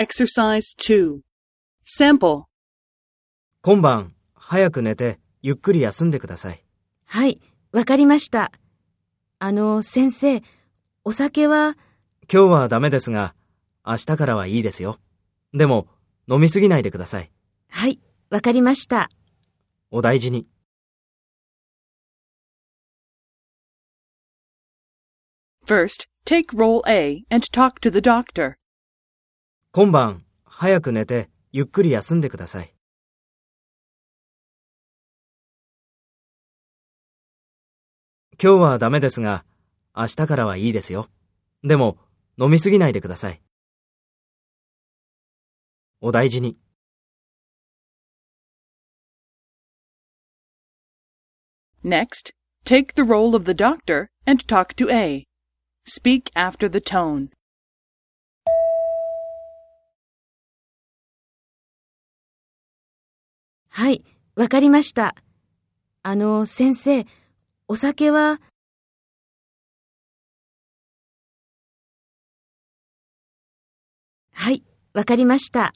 Exercise 2. Sample. 今晩、早く寝て、ゆっくり休んでください。はい、わかりました。あの、先生、お酒は、今日はダメですが、明日からはいいですよ。でも、飲みすぎないでください。はい、わかりました。お大事に。First, take role A and talk to the doctor. 今晩、早く寝て、ゆっくり休んでください。今日はダメですが、明日からはいいですよ。でも、飲みすぎないでください。お大事に。Next, take the role of the doctor and talk to A. Speak after the tone. はい、わかりました。あの、先生、お酒は、はい、わかりました。